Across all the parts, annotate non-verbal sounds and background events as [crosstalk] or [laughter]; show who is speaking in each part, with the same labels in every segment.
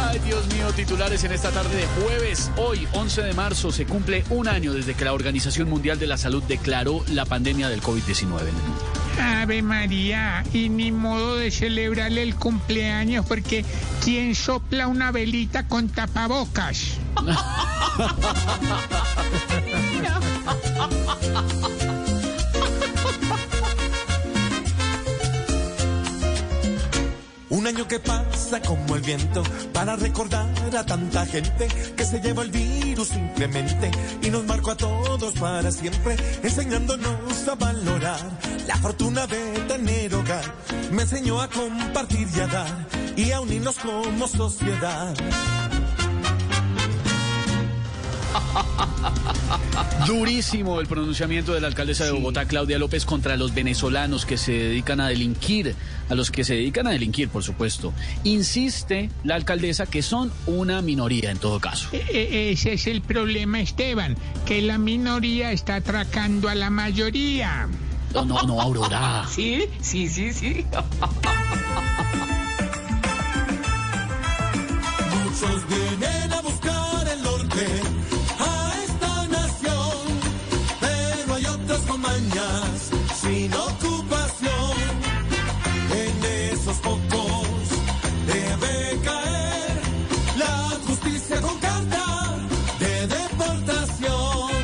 Speaker 1: Ay, Dios mío, titulares en esta tarde de jueves. Hoy, 11 de marzo, se cumple un año desde que la Organización Mundial de la Salud declaró la pandemia del COVID-19 en el mundo.
Speaker 2: Ave María, y ni modo de celebrarle el cumpleaños porque ¿quién sopla una velita con tapabocas? [laughs]
Speaker 3: Que pasa como el viento para recordar a tanta gente que se lleva el virus simplemente y nos marcó a todos para siempre, enseñándonos a valorar la fortuna de tener hogar. Me enseñó a compartir y a dar y a unirnos como sociedad. [laughs]
Speaker 1: Durísimo el pronunciamiento de la alcaldesa de Bogotá, Claudia López, contra los venezolanos que se dedican a delinquir, a los que se dedican a delinquir, por supuesto. Insiste la alcaldesa que son una minoría en todo caso.
Speaker 2: E- e- ese es el problema, Esteban, que la minoría está atracando a la mayoría.
Speaker 1: No, no, no, Aurora. [laughs]
Speaker 4: Sí, sí, sí, sí.
Speaker 3: Muchos sin ocupación. En esos pocos debe caer la justicia con carta de deportación. [laughs]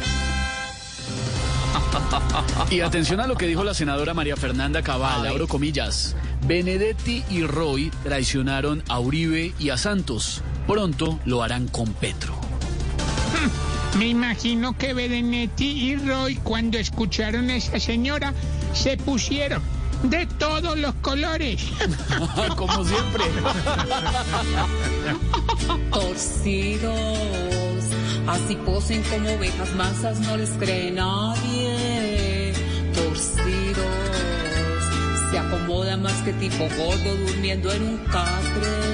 Speaker 1: Y atención a lo que dijo la senadora María Fernanda Cabal, abro comillas. Benedetti y Roy traicionaron a Uribe y a Santos. Pronto lo harán con Petro.
Speaker 2: Me imagino que Benedetti y Roy, cuando escucharon a esa señora, se pusieron de todos los colores. [laughs]
Speaker 1: Como siempre. [laughs]
Speaker 5: torcidos. Así posen como ovejas mansas, no les cree nadie. Torcidos. Se acomoda más que tipo gordo durmiendo en un catre.